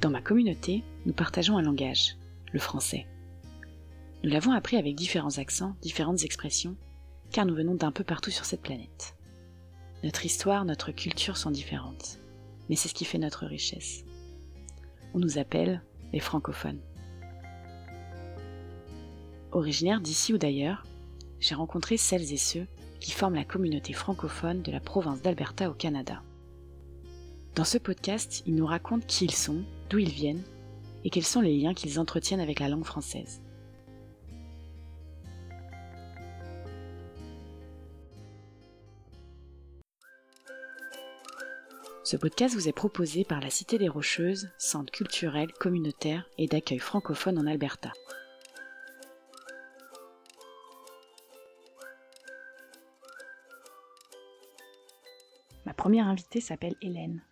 Dans ma communauté, nous partageons un langage, le français. Nous l'avons appris avec différents accents, différentes expressions, car nous venons d'un peu partout sur cette planète. Notre histoire, notre culture sont différentes, mais c'est ce qui fait notre richesse. On nous appelle les francophones. Originaire d'ici ou d'ailleurs, j'ai rencontré celles et ceux qui forment la communauté francophone de la province d'Alberta au Canada. Dans ce podcast, ils nous racontent qui ils sont, d'où ils viennent et quels sont les liens qu'ils entretiennent avec la langue française. Ce podcast vous est proposé par la Cité des Rocheuses, centre culturel, communautaire et d'accueil francophone en Alberta. Ma première invitée s'appelle Hélène.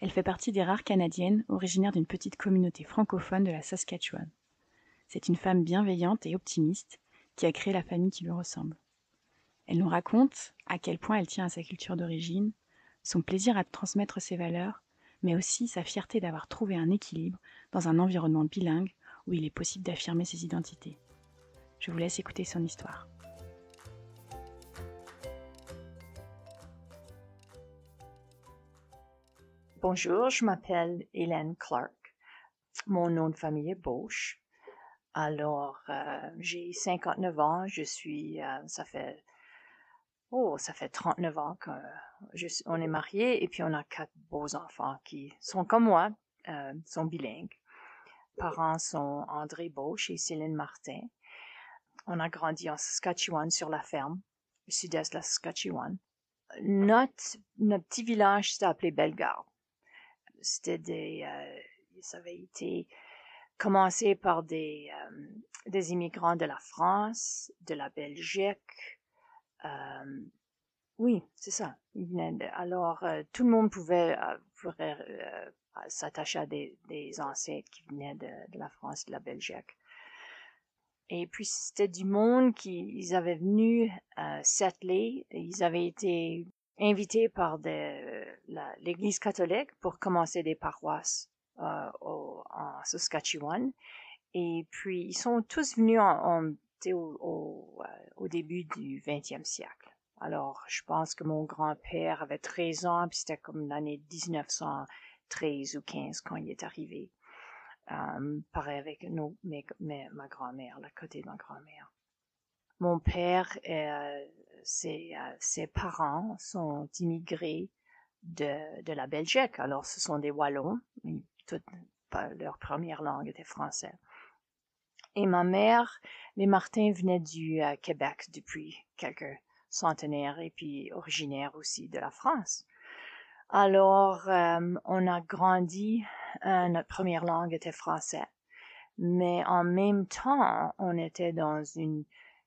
Elle fait partie des rares Canadiennes originaires d'une petite communauté francophone de la Saskatchewan. C'est une femme bienveillante et optimiste qui a créé la famille qui lui ressemble. Elle nous raconte à quel point elle tient à sa culture d'origine, son plaisir à transmettre ses valeurs, mais aussi sa fierté d'avoir trouvé un équilibre dans un environnement bilingue où il est possible d'affirmer ses identités. Je vous laisse écouter son histoire. Bonjour, je m'appelle Hélène Clark. Mon nom de famille est Bosch. Alors, euh, j'ai 59 ans. Je suis, euh, ça fait, oh, ça fait 39 ans qu'on est mariés et puis on a quatre beaux enfants qui sont comme moi, euh, sont bilingues. Parents sont André Bosch et Céline Martin. On a grandi en Saskatchewan sur la ferme, sud-est de la Saskatchewan. Notre, notre petit village s'est appelé Bellegarde c'était des, euh, ça avait été commencé par des, euh, des immigrants de la France, de la Belgique. Euh, oui, c'est ça. Alors, tout le monde pouvait, s'attacher à des, des, ancêtres qui venaient de, de, la France, de la Belgique. Et puis c'était du monde qui ils avaient venu settler, ils avaient été invités par l'Église catholique pour commencer des paroisses euh, au, en Saskatchewan. Et puis, ils sont tous venus en, au, euh, au, début du 20e siècle. Alors, je pense que mon grand-père avait 13 ans, puis c'était comme l'année 1913 ou 15 quand il est arrivé. Euh, pareil avec nos, ma grand-mère, la côté de ma grand-mère. Mon père, euh, ses, euh, ses, parents sont immigrés de, de, la Belgique. Alors, ce sont des Wallons. Toute, leur première langue était français. Et ma mère, les Martins venaient du euh, Québec depuis quelques centenaires et puis originaires aussi de la France. Alors, euh, on a grandi, notre première langue était français, mais en même temps, on était dans une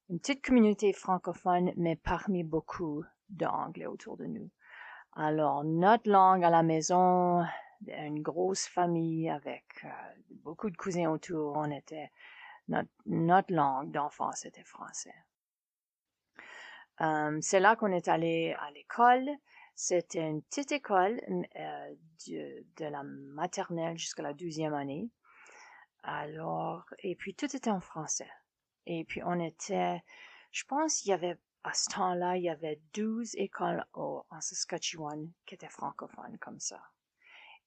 une petite communauté francophone, mais parmi beaucoup d'anglais autour de nous. Alors, notre langue à la maison, une grosse famille avec euh, beaucoup de cousins autour, on était, notre, langue d'enfance était français. Euh, c'est là qu'on est allé à l'école. C'était une petite école euh, de, de, la maternelle jusqu'à la douzième année. Alors, et puis tout était en français. Et puis on était, je pense qu'il y avait, à ce temps-là, il y avait 12 écoles en Saskatchewan qui étaient francophones comme ça.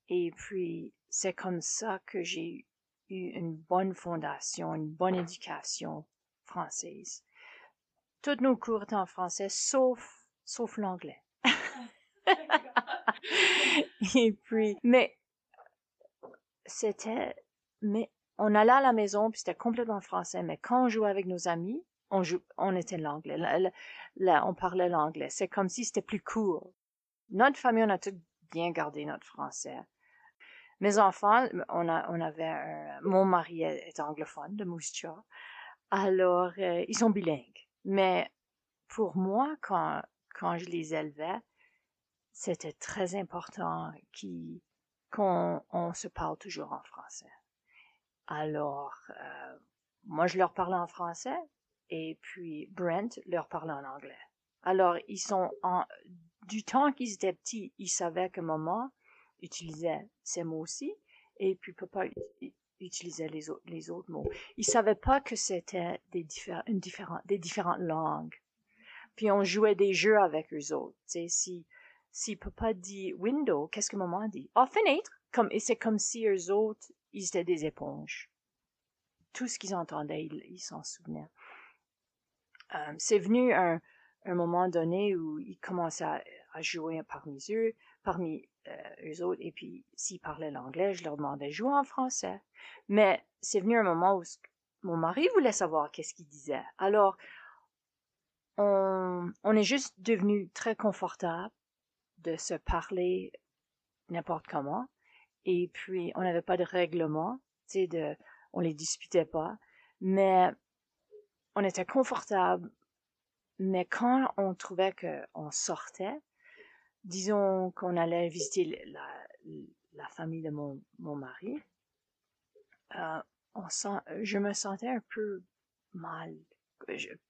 Et puis, c'est comme ça que j'ai eu une bonne fondation, une bonne éducation française. Toutes nos cours étaient en français, sauf, sauf l'anglais. Et puis, mais, c'était, mais on allait à la maison, puis c'était complètement français, mais quand on jouait avec nos amis, on, joue, on était l'anglais. Là, on parlait l'anglais. C'est comme si c'était plus court. Notre famille, on a tout bien gardé notre français. Mes enfants, on, a, on avait un, mon mari est, anglophone de Moose Alors, euh, ils sont bilingues. Mais pour moi, quand, quand je les élevais, c'était très important qu'on on se parle toujours en français. Alors, euh, moi, je leur parlais en français et puis Brent leur parlait en anglais. Alors, ils sont en, du temps qu'ils étaient petits, ils savaient que maman utilisait ces mots aussi Et puis papa utilisait les autres, mots. Il savait pas que c'était des, des différentes langues. Puis on jouait des jeux avec eux autres. sais, si, si papa dit window, qu'est-ce que maman dit? Ah, fenêtre! Comme, et c'est comme si eux autres, ils étaient des éponges. Tout ce qu'ils entendaient, ils s'en souvenaient. Euh, c'est venu un, moment donné où ils commençaient à, à jouer parmi eux, parmi euh, eux autres, et puis s'ils parlaient l'anglais, je leur demandais de jouer en français. Mais c'est venu un moment où mon mari voulait savoir qu'est-ce qu'il disait. Alors, on, on est juste devenu très confortable de se parler n'importe comment. Et puis, on n'avait pas de règlement, tu sais, on les disputait pas. Mais on était confortable. Mais quand on trouvait qu'on sortait, disons qu'on allait visiter la, la, famille de mon, mon mari, euh, on sent, je me sentais un peu mal,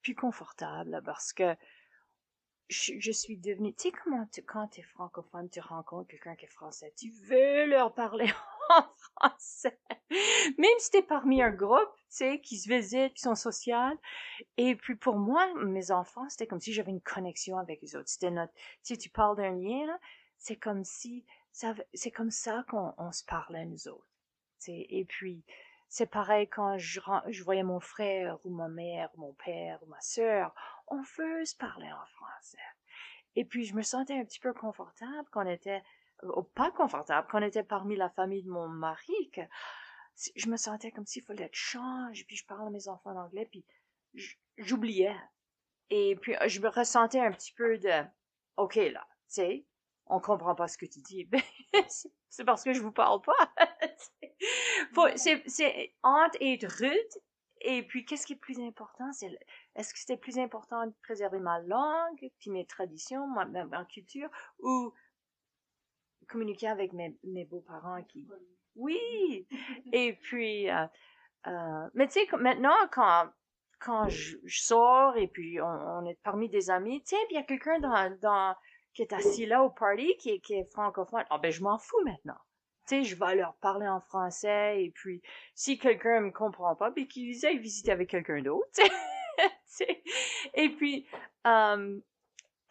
plus confortable parce que je, suis devenue, tu sais comment tu, quand tu es francophone, tu rencontres quelqu'un qui est français, tu veux leur parler en français. Même si tu es parmi un groupe, tu sais, qui se visitent, qui sont sociaux. Et puis pour moi, mes enfants, c'était comme si j'avais une connexion avec les autres. C'était notre, sais, tu parles d'un lien, c'est comme si, c'est comme ça qu'on se parlait, nous autres. Tu sais, et puis, c'est pareil quand je, je voyais mon frère ou ma mère, ou mon père ou ma sœur, on veut se parler en français. Et puis je me sentais un petit peu confortable qu'on était, ou pas confortable, qu'on était parmi la famille de mon mari, que je me sentais comme s'il fallait que je change, puis je parle à mes enfants en anglais, puis j'oubliais. Et puis je me ressentais un petit peu de, ok là, tu sais, on comprend pas ce que tu dis. c'est parce que je vous parle pas. c'est entre être rude et puis qu'est-ce qui est plus important c'est est-ce que c'était plus important de préserver ma langue puis mes traditions ma, ma, culture ou communiquer avec mes, mes beaux-parents qui oui et puis euh, euh, mais tu sais maintenant quand quand je, sors et puis on, est parmi des amis tu sais il y a quelqu'un dans, dans qui est assis là au party, qui est, qui est francophone, ah ben je m'en fous maintenant. Tu sais, je vais leur parler en français, et puis si quelqu'un me comprend pas, ben qu'ils aillent visiter avec quelqu'un d'autre. Et puis, euh,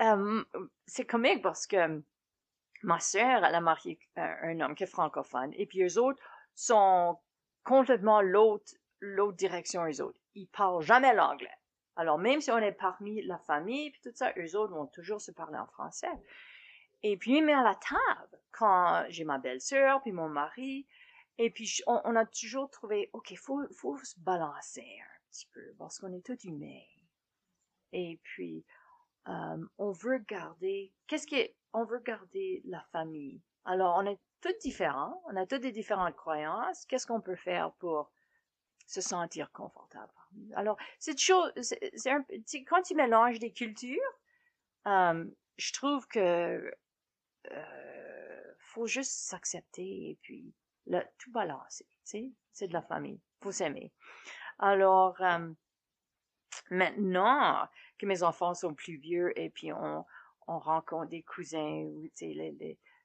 euh, c'est comique parce que ma sœur, elle a marié un, homme qui est francophone, et puis eux autres sont complètement l'autre, direction, eux autres. Ils parlent jamais l'anglais. Alors, même si on est parmi la famille, puis tout ça, eux autres vont toujours se parler en français. Et puis, mais à la table, quand j'ai ma belle-sœur, puis mon mari, et puis on, a toujours trouvé, OK, faut, faut se balancer parce qu'on est tous humains. Et puis, euh, on veut garder, qu'est-ce qui est, on veut garder la famille? Alors, on est tous différents, on a toutes des différentes croyances. Qu'est-ce qu'on peut faire pour se sentir confortable? Alors, cette chose, c'est un, quand tu mélanges des cultures, euh, je trouve que euh, faut juste s'accepter et puis le, tout balancer. C'est de la famille, faut s'aimer. Alors, maintenant que mes enfants sont plus vieux et puis on, on rencontre des cousins ou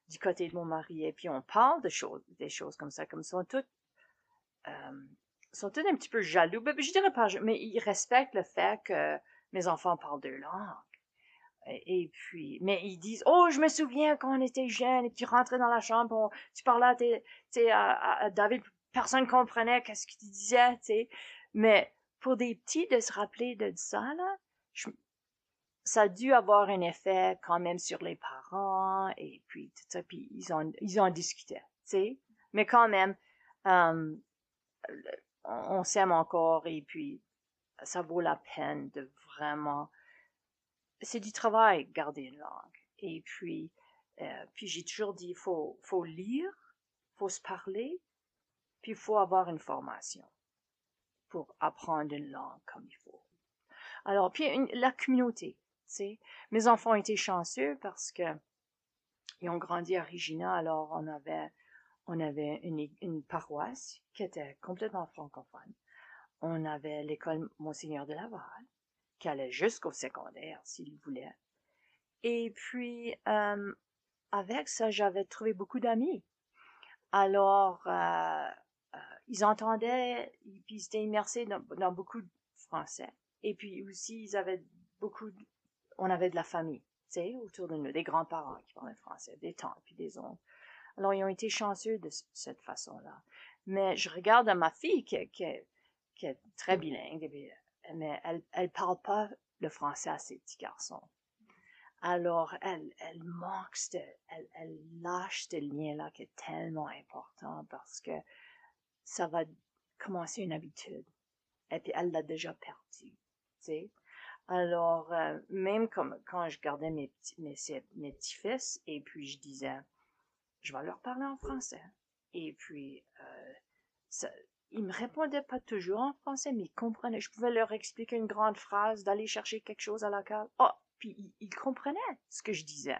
du côté de mon mari et puis on parle choses, des choses comme ça, comme ça, tout euh, sont tous un petit peu jaloux. Ben, je dirais pas, mais ils respectent le fait que mes enfants parlent deux langues. Et, puis, mais ils disent, oh, je me souviens quand on était jeune, et tu rentrais dans la chambre, tu parlais à, tes, à, David, personne comprenait qu'est-ce que tu disais, tu sais. Mais pour des petits, de se rappeler de ça, là, ça a dû avoir un effet quand même sur les parents, et puis tout ça, puis ils ont, ils ont discuté, tu sais. Mais quand même, euh, on, s'aime encore et puis ça vaut la peine de vraiment c'est du travail garder une langue et puis euh, puis j'ai toujours dit faut faut lire faut se parler puis il faut avoir une formation pour apprendre une langue comme il faut alors puis la communauté tu sais mes enfants étaient chanceux parce que ils ont grandi à Regina alors on avait on avait une, paroisse qui était complètement francophone. On avait l'école Monseigneur de Laval, qui allait jusqu'au secondaire s'il voulait. Et puis, euh, avec ça, j'avais trouvé beaucoup d'amis. Alors, euh, ils entendaient, puis ils étaient immersés dans, dans, beaucoup de français. Et puis aussi, ils avaient beaucoup, on avait de la famille, tu sais, autour de nous, des grands-parents qui parlaient français, des tantes puis des oncles. Alors, ils ont été chanceux de cette façon-là. Mais je regarde à ma fille qui, qui, qui est très bilingue, mais elle, elle parle pas le français à ses petits garçons. Alors, elle, elle manque, elle, elle lâche ce lien-là qui est tellement important parce que ça va commencer une habitude. Et puis, elle l'a déjà perdu, tu. Alors, euh, même comme quand je gardais mes petits, mes, mes petits-fils, et puis je disais, je vais leur parler en français. Et puis, euh, ça, ils me répondaient pas toujours en français, mais ils comprenaient. Je pouvais leur expliquer une grande phrase, d'aller chercher quelque chose à la cave. Oh, puis ils, comprenaient ce que je disais.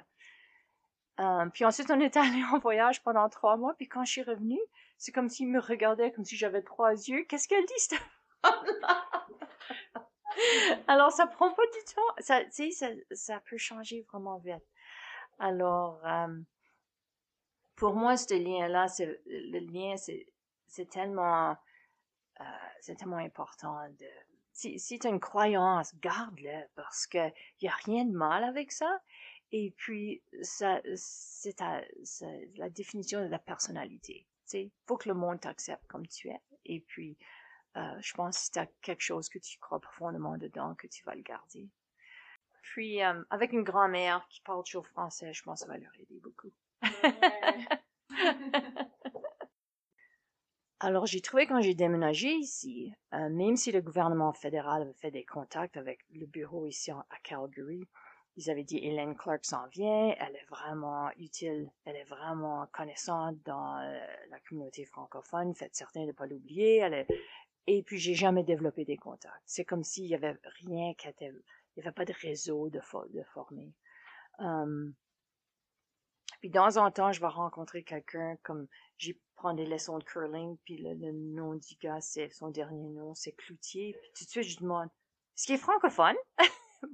Euh, puis ensuite, on était allé en voyage pendant trois mois, puis quand je suis revenue, c'est comme s'ils me regardaient comme si j'avais trois yeux. Qu'est-ce qu'elle dit, cette Alors, ça prend pas du temps. Ça, ça, ça peut changer vraiment vite. Alors, euh, pour moi, ce lien-là, le lien, c'est tellement, euh, tellement important si, si tu as une croyance, garde-le parce que y a rien de mal avec ça. Et puis, c'est la définition de la personnalité. Il faut que le monde t'accepte comme tu es. Et puis, euh, je pense que si tu as quelque chose que tu crois profondément dedans, que tu vas le garder. Puis, euh, avec une grand-mère qui parle toujours français, je pense que ça va leur aider beaucoup. Alors, j'ai trouvé quand j'ai déménagé ici, euh, même si le gouvernement fédéral avait fait des contacts avec le bureau ici à Calgary, ils avaient dit Hélène Clark s'en vient, elle est vraiment utile, elle est vraiment connaissante dans euh, la communauté francophone, faites certain de ne pas l'oublier, est... Et puis, j'ai jamais développé des contacts. C'est comme s'il y avait rien qui était... Il n'y avait pas de réseau de, de former. Um, puis, dans un temps, je vais rencontrer quelqu'un comme j'ai prends des leçons de curling, puis le, nom du gars, c'est son dernier nom, c'est Cloutier. Puis tout de suite, je demande, est-ce qu'il est francophone?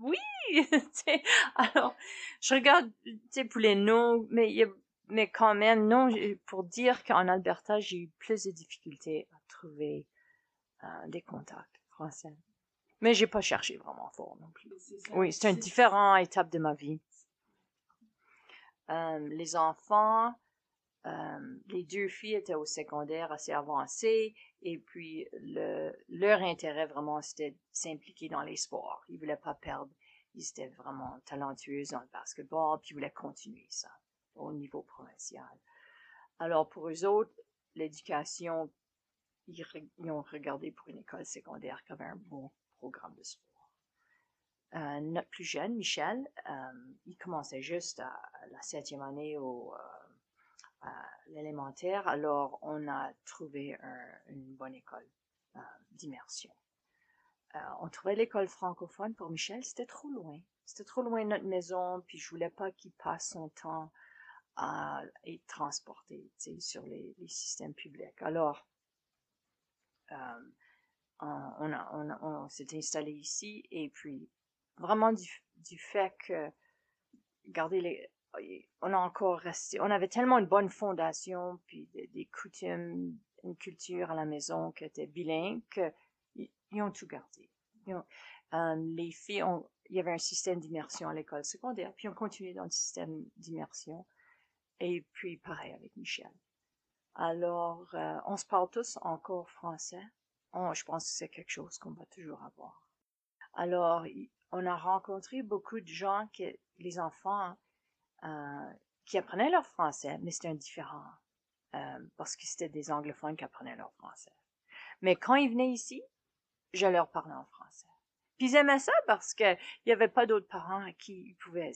Oui! alors, je regarde, tu sais, pour les noms, mais mais quand même, non, pour dire qu'en Alberta, j'ai eu plus de difficultés à trouver euh, des contacts français. Mais j'ai pas cherché vraiment fort non plus. Oui, c'est une différente étape de ma vie. Euh, les enfants, euh, les deux filles étaient au secondaire assez avancé et puis le, leur intérêt vraiment c'était de s'impliquer dans les sports. Ils voulaient pas perdre. Ils étaient vraiment talentueux dans le basketball puis ils voulaient continuer ça au niveau provincial. Alors pour eux autres, l'éducation, ils, ont regardé pour une école secondaire qui avait un bon programme de sport. Euh, notre plus jeune, Michel, euh, il commençait juste à, la septième année au l'élémentaire, alors on a trouvé une bonne école euh, d'immersion. Euh, on trouvait l'école francophone pour Michel, c'était trop loin. C'était trop loin de notre maison, puis je voulais pas qu'il passe son temps à être transporté sur les, systèmes publics. Alors, euh, on, on, s'est installé ici et puis vraiment du fait que garder les, on a encore resté, on avait tellement une bonne fondation, puis des, coutumes, une culture à la maison qui était bilingue, qu'ils ont tout gardé. Euh, les filles, ont, il y avait un système d'immersion à l'école secondaire, puis on continué dans le système d'immersion. Et puis pareil avec Michel. Alors, euh, on se parle tous encore français. je pense que c'est quelque chose qu'on va toujours avoir. Alors, on a rencontré beaucoup de gens que les enfants euh, qui apprenaient leur français, mais c'était indifférent euh, parce que c'était des anglophones qui apprenaient leur français. Mais quand ils venaient ici, je leur parlais en français. Puis ils aimaient ça parce qu'il n'y avait pas d'autres parents à qui ils pouvaient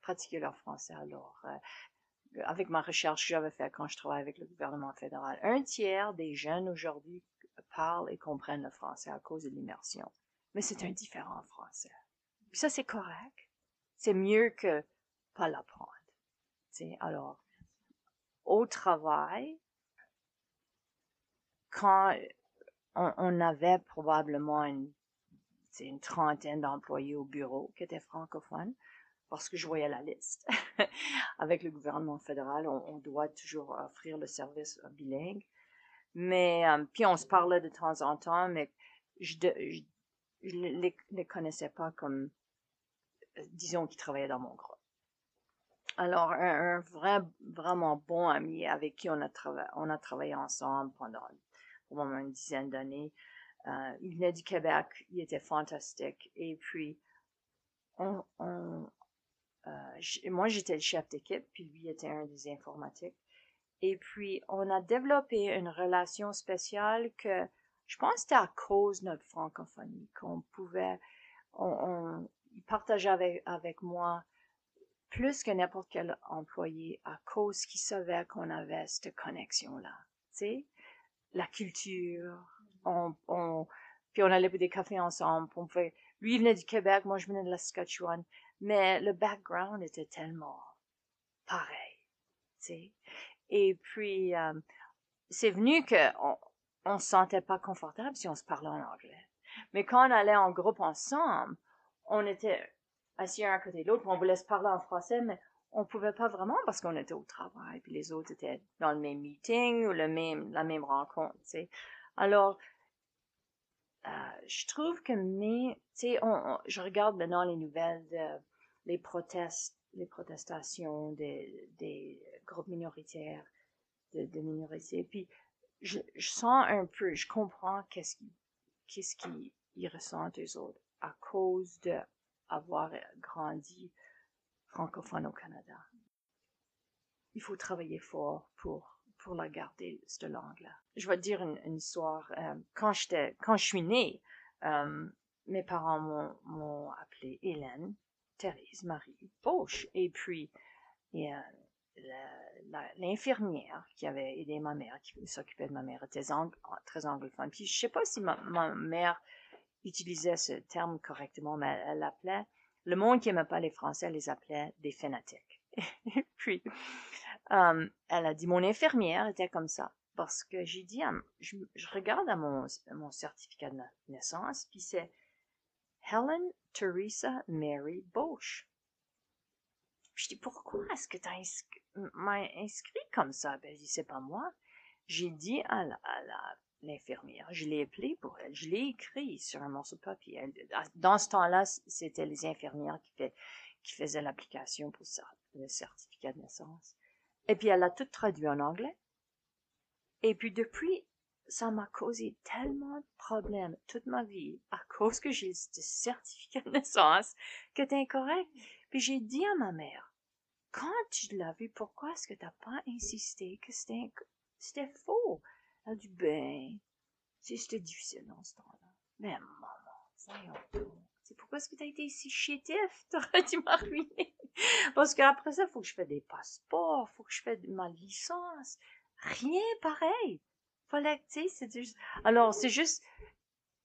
pratiquer leur français. Alors, euh, avec ma recherche que j'avais faite quand je travaillais avec le gouvernement fédéral, un tiers des jeunes aujourd'hui parlent et comprennent le français à cause de l'immersion. Mais c'est un différent français. Puis ça, c'est correct. C'est mieux que pas l'apprendre. Alors, au travail, quand on, avait probablement une, trentaine d'employés au bureau qui étaient francophones, parce que je voyais la liste. Avec le gouvernement fédéral, on, doit toujours offrir le service bilingue. Mais, euh, puis on se parlait de temps en temps, mais je ne les, les, connaissais pas comme, euh, disons, qui travaillaient dans mon groupe. Alors, un, vrai, vraiment bon ami avec qui on a, travaillé, ensemble pendant au une dizaine d'années. Euh, il venait du Québec, il était fantastique. Et puis, euh, moi, j'étais le chef d'équipe, puis lui était un des informatiques. Et puis, on a développé une relation spéciale que je pense c'était à cause de notre francophonie qu'on pouvait, il partageait avec moi plus que n'importe quel employé à cause qu'il savait qu'on avait cette connexion-là. Tu sais, la culture, on, on, puis on allait pour des cafés ensemble, on pouvait, lui il venait du Québec, moi je venais de la Saskatchewan, mais le background était tellement pareil, tu sais? Et puis, euh, c'est venu que on, on se sentait pas confortable si on se parlait en anglais. Mais quand on allait en groupe ensemble, on était assis un à côté de l'autre, on voulait se parler en français, mais on pouvait pas vraiment parce qu'on était au travail, puis les autres étaient dans le même meeting ou le même, la même rencontre, tu sais. Alors, euh, je trouve que mais tu sais, on, je regarde maintenant les nouvelles, de, les protestes, les protestations des, des groupes minoritaires, de, de minorités, puis je, sens un peu, je comprends qu'est-ce qu'ils qu'est-ce qu'ils ressentent eux autres à cause de avoir grandi francophone au Canada. Il faut travailler fort pour, pour la garder, cette langue-là. Je vais dire une, histoire. Euh, quand quand je suis née, euh, mes parents m'ont appelée Hélène, Thérèse, Marie, Bauche. Et puis, l'infirmière qui avait aidé ma mère, qui s'occupait de ma mère, était très anglophone. Puis je sais pas si ma mère utilisait ce terme correctement, mais elle l'appelait, le monde qui n'aimait pas les Français les appelait des fanatiques. puis, euh, elle a dit, mon infirmière était comme ça. Parce que j'ai dit, je, regarde à mon, mon certificat de naissance, puis c'est Helen Teresa Mary Bosch. Je dis, pourquoi est-ce que tu m'as inscrit, comme ça? Ben, je dis, c'est pas moi. J'ai dit à à la l'infirmière. Je l'ai appelé pour elle. Je l'ai écrit sur un morceau de papier. dans ce temps-là, c'était les infirmières qui, qui faisaient l'application pour le certificat de naissance. Et puis elle a tout traduit en anglais. Et puis depuis, ça m'a causé tellement de problèmes toute ma vie à cause que j'ai ce certificat de naissance que c'est incorrect. Puis j'ai dit à ma mère, quand tu l'as vu, pourquoi est-ce que tu n'as pas insisté que c'était faux? Elle dit, ben, c'était difficile dans ce temps-là. Mais maman, C'est pourquoi est-ce que tu as été si chétif? T'aurais dû m'arruiner. Parce qu'après ça, il faut que je fasse des passeports, il faut que je fasse ma licence. Rien pareil. Fallait, tu sais, c'est juste... Alors, c'est juste...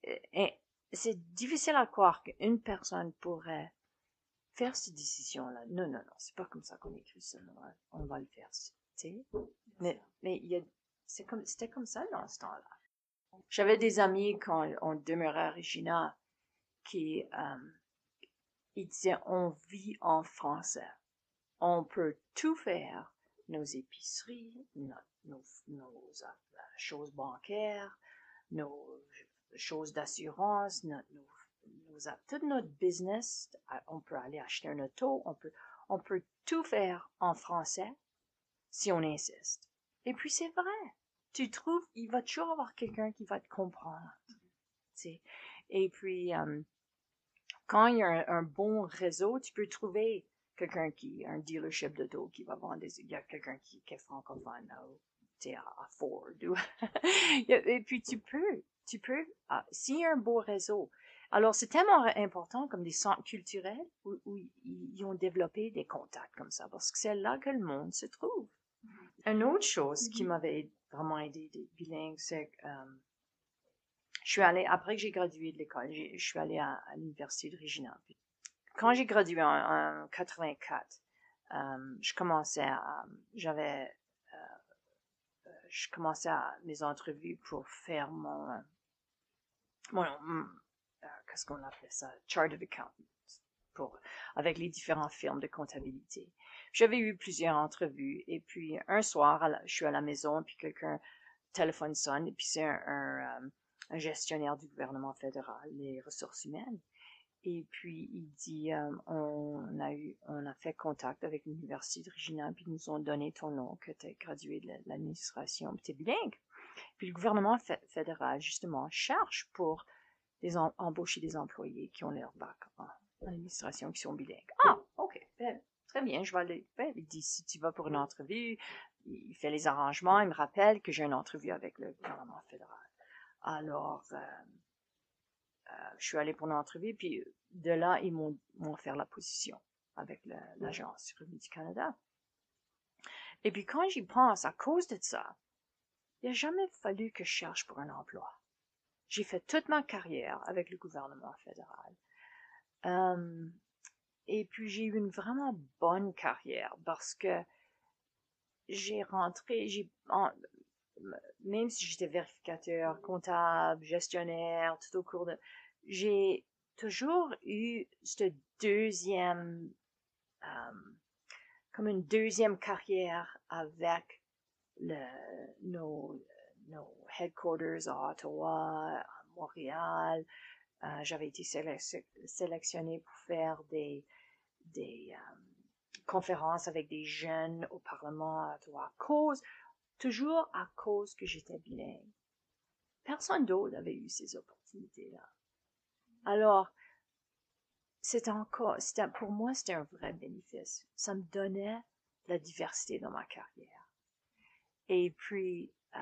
Euh, c'est difficile à croire qu'une personne pourrait faire cette décision-là. Non, non, non, c'est pas comme ça qu'on écrit ça. On va le faire, tu sais. Mais il y a c'était comme ça dans ce temps-là. J'avais des amis quand on demeurait à Regina qui euh, disaient on vit en français. On peut tout faire, nos épiceries, nos, euh, choses bancaires, nos choses d'assurance, tout notre business. Euh, on peut aller acheter un auto, on peut, on peut tout faire en français si on insiste. Et puis c'est vrai. Tu trouves, il va toujours avoir quelqu'un qui va te comprendre. sais. Et puis, euh, quand il y a un, bon réseau, tu peux trouver quelqu'un qui, un dealership d'auto qui va vendre des, il y a quelqu'un qui, est francophone, tu sais, à, Ford. et puis tu peux, tu peux, ah, s'il y a un beau réseau, alors, c'est tellement important comme des centres culturels où, ils ont développé des contacts comme ça, parce que c'est là que le monde se trouve. Une autre chose qui mm-hmm. m'avait vraiment aidé des bilingues, c'est que euh, je suis allée, après que j'ai gradué de l'école, je suis allée à, l'université de Regina. Quand j'ai gradué en, 84, euh, je commençais à, j'avais, euh, je commençais à mes entrevues pour faire mon, mon, qu'est-ce qu'on appelait ça, chart of accountant. Avec les différentes firmes de comptabilité. J'avais eu plusieurs entrevues et puis un soir, je suis à la maison puis quelqu'un téléphone sonne et puis c'est un, un, gestionnaire du gouvernement fédéral, les ressources humaines. Et puis il dit, on a eu, on a fait contact avec l'université de Regina, puis ils nous ont donné ton nom, que tu es gradué de l'administration, tu es bilingue. Puis le gouvernement fédéral, justement, cherche pour embaucher des employés qui ont leur bac en administration, qui sont bilingues. Ah, ok, ben, très bien, je vais aller. Ben, il dit, si tu vas pour une entrevue, il fait les arrangements, il me rappelle que j'ai une entrevue avec le gouvernement fédéral. Alors, euh, euh, je suis allée pour une entrevue, puis de là, ils m'ont offert la position avec l'agence Revenu du Canada. Et puis quand j'y pense, à cause de ça, il n'a jamais fallu que je cherche pour un emploi. J'ai fait toute ma carrière avec le gouvernement fédéral. Et puis j'ai eu une vraiment bonne carrière parce que j'ai rentré, j'ai, même si j'étais vérificateur, comptable, gestionnaire, tout au cours de, j'ai toujours eu cette deuxième, comme une deuxième carrière avec le, nos, nos headquarters à Ottawa, à Montréal. Euh, j'avais été sélectionnée pour faire des, euh, conférences avec des jeunes au Parlement à Ottawa à cause, toujours à cause que j'étais bilingue. Personne d'autre avait eu ces opportunités-là. Alors, c'était encore, pour moi, c'était un vrai bénéfice. Ça me donnait la diversité dans ma carrière. Et puis, euh,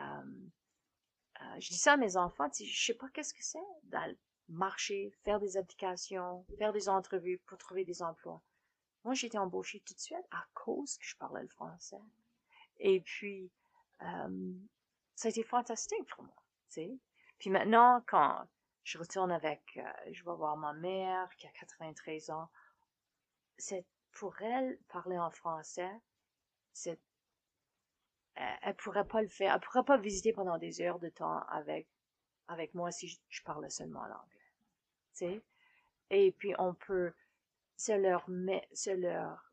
euh, je dis ça à mes enfants, je sais pas qu'est-ce que c'est marcher, faire des applications, faire des entrevues pour trouver des emplois. Moi, j'ai été embauchée tout de suite à cause que je parlais le français. Et puis, euh, ça a été fantastique pour moi. Puis maintenant, quand je retourne avec, euh, je vais voir ma mère qui a 93 ans. C'est pour elle parler en français, c'est elle, pourrait pas le faire, elle pourrait pas visiter pendant des heures de temps avec avec moi si je, parlais seulement l'anglais. Et puis on peut c'est leur c'est leur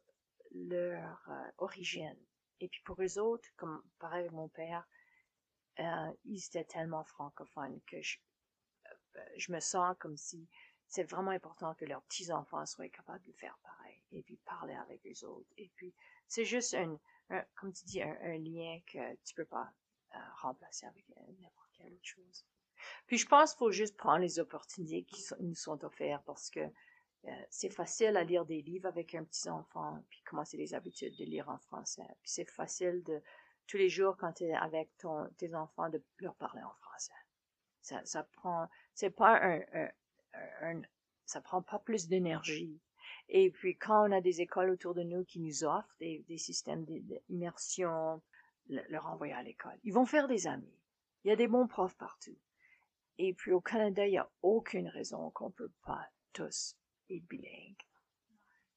leur euh, origine. Et puis pour eux autres, comme pareil avec mon père, euh, ils étaient tellement francophones que je, euh, je me sens comme si c'est vraiment important que leurs petits-enfants soient capables de faire pareil et puis parler avec les autres. Et puis, c'est juste un, comme tu dis, un, lien que tu peux pas euh, remplacer avec n'importe quelle autre chose. Puis, je pense qu'il faut juste prendre les opportunités qui nous sont offertes parce que c'est facile à lire des livres avec un petit enfant, puis commencer les habitudes de lire en français. Puis c'est facile de tous les jours quand tu es avec ton, tes enfants de leur parler en français. Ça, ça prend, c'est pas un, un, ça prend pas plus d'énergie. Et puis quand on a des écoles autour de nous qui nous offrent des, des systèmes d'immersion, leur envoyer à l'école. Ils vont faire des amis. Il y a des bons profs partout. Et puis au Canada, il n'y a aucune raison qu'on peut pas tous être bilingues.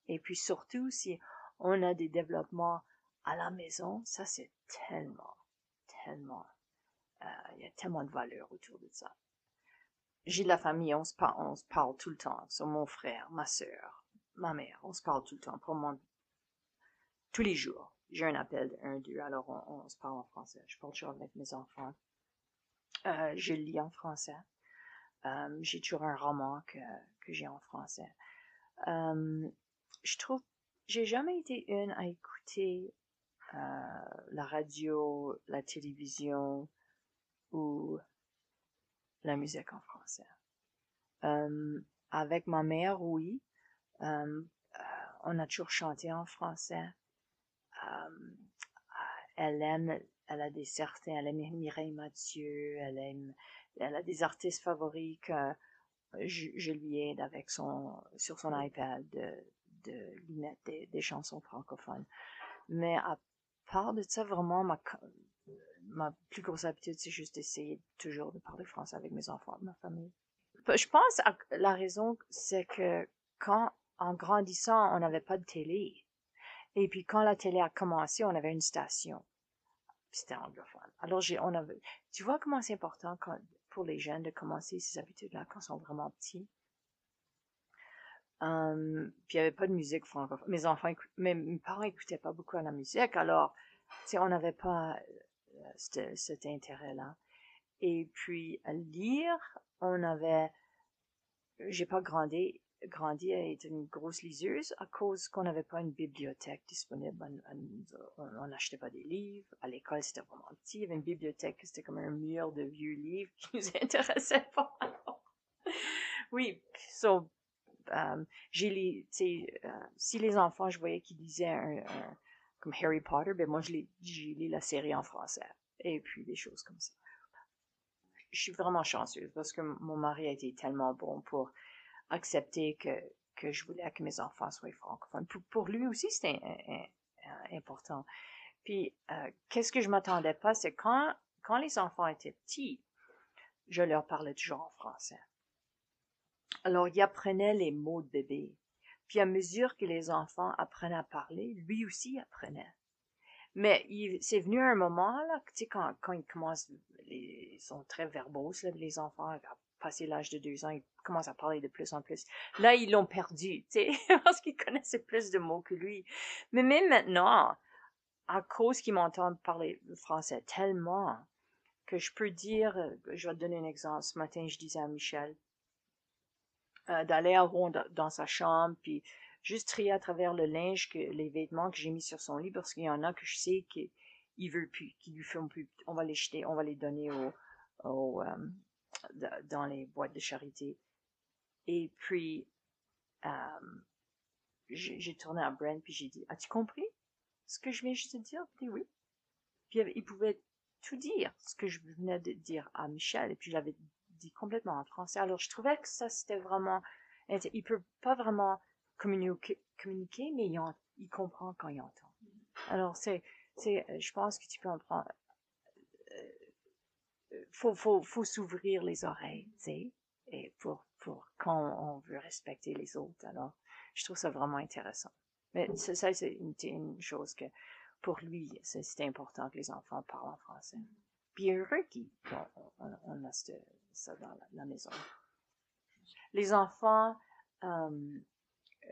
Et puis surtout si on a des développements à la maison, ça c'est tellement, tellement, euh, il y a tellement de valeur autour de ça j'ai de la famille, on se, parle, on se parle tout le temps. Sur mon frère, ma soeur, ma mère, on se parle tout le temps. Pour moi, tous les jours. J'ai un appel de 1, 2, alors on, se parle en français. Je parle toujours avec mes enfants. Euh, je lis en français. Euh, j'ai toujours un roman que, que j'ai en français. Euh, je trouve, j'ai jamais été une à écouter la radio, la télévision ou la musique en français. Avec ma mère, oui. On a toujours chanté en français. Elle aime, elle a des certains, elle aime Mireille Mathieu, elle aime, elle a des artistes favoris que je, lui aide avec son, sur son iPad de, de lui mettre des, chansons francophones. Mais à part de ça, vraiment, ma, ma plus grosse habitude, c'est juste d'essayer toujours de parler français avec mes enfants, ma famille. Je pense que la raison, c'est que quand, en grandissant, on n'avait pas de télé. Et puis quand la télé a commencé, on avait une station. C'était anglophone. Alors j'ai, on avait, tu vois comment c'est important pour les jeunes de commencer ces habitudes-là quand ils sont vraiment petits? Puis il n'y avait pas de musique francophone. Mes enfants, mes, parents n'écoutaient pas beaucoup à la musique, alors, on n'avait pas euh, cet intérêt-là. Et puis, à lire, on avait, j'ai pas grandi, grandi à être une grosse liseuse à cause qu'on n'avait pas une bibliothèque disponible. On n'achetait pas des livres. À l'école, c'était vraiment petit. Il y avait une bibliothèque, c'était comme un mur de vieux livres qui nous intéressaient pas. oui, so, um, j'ai euh, si les enfants, je voyais qu'ils lisaient comme Harry Potter, ben moi, je lis la série en français. Et puis, des choses comme ça. Je suis vraiment chanceuse parce que mon mari a été tellement bon pour accepter que, que je voulais que mes enfants soient francophones. Pour, lui aussi, c'était important. Puis, euh, qu'est-ce que je m'attendais pas, c'est quand, quand les enfants étaient petits, je leur parlais toujours en français. Alors, il apprenait les mots de bébé. Puis, à mesure que les enfants apprenaient à parler, lui aussi apprenait. Mais c'est venu un moment, là, tu quand, quand ils commencent, ils sont très verbaux, les enfants, passer l'âge de deux ans, ils commencent à parler de plus en plus. Là, ils l'ont perdu, tu sais, parce qu'ils connaissaient plus de mots que lui. Mais même maintenant, à cause qu'ils m'entendent parler français tellement, que je peux dire, je vais te donner un exemple. Ce matin, je disais à Michel, euh, d'aller à rond dans sa chambre, puis juste trier à travers le linge, que les vêtements que j'ai mis sur son lit, parce qu'il y en a que je sais qu'il veut plus, qu'il lui font plus. On va les jeter, on va les donner au, euh, dans les boîtes de charité. Et puis, euh, j'ai tourné à Brent, puis j'ai dit, as-tu compris ce que je viens juste de dire? Dit oui. Puis il pouvait tout dire, ce que je venais de dire à Michel, et puis je l'avais dit complètement en français. Alors, je trouvais que ça, c'était vraiment... Il peut pas vraiment communiquer, communiquer mais il, comprend quand il entend. Alors, c'est... c'est je pense que tu peux en prendre... Faut, faut, s'ouvrir les oreilles, tu sais, et pour, quand on veut respecter les autres. Alors, je trouve ça vraiment intéressant. Mais ça, c'est une, chose que, pour lui, c'était important que les enfants parlent en français. Puis heureux qu'on on, a ça dans la, maison. Les enfants, euh,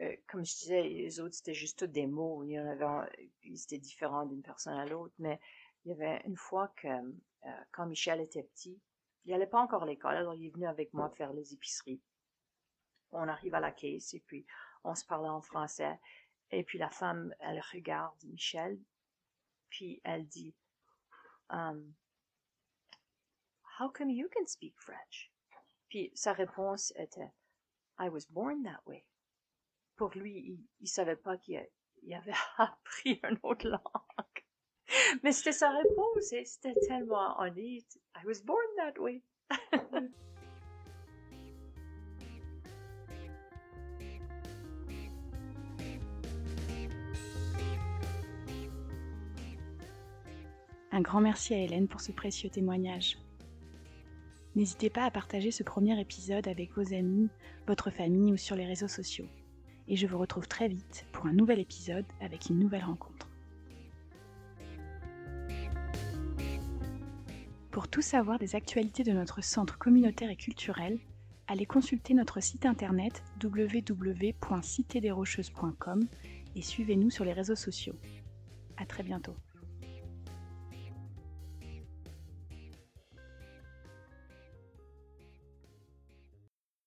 euh, comme je disais, les autres, c'était juste des mots. Il y en avait, c'était différent d'une personne à l'autre, mais il y avait une fois que, euh, quand Michel était petit, il n'allait pas encore à l'école, alors il est venu avec moi faire les épiceries. On arrive à la caisse et puis on se parlait en français. Et puis la femme, elle regarde Michel, puis elle dit, um, How come you can speak French? Puis sa réponse était I was born that way. Pour lui, il, il savait pas qu'il avait appris une autre langue. Mais c'était sa réponse et c'était tellement honnête. I was born that way. Un grand merci à Hélène pour ce précieux témoignage. N'hésitez pas à partager ce premier épisode avec vos amis, votre famille ou sur les réseaux sociaux. Et je vous retrouve très vite pour un nouvel épisode avec une nouvelle rencontre. Pour tout savoir des actualités de notre centre communautaire et culturel, allez consulter notre site internet www.citedesrocheuses.com et suivez-nous sur les réseaux sociaux. À très bientôt.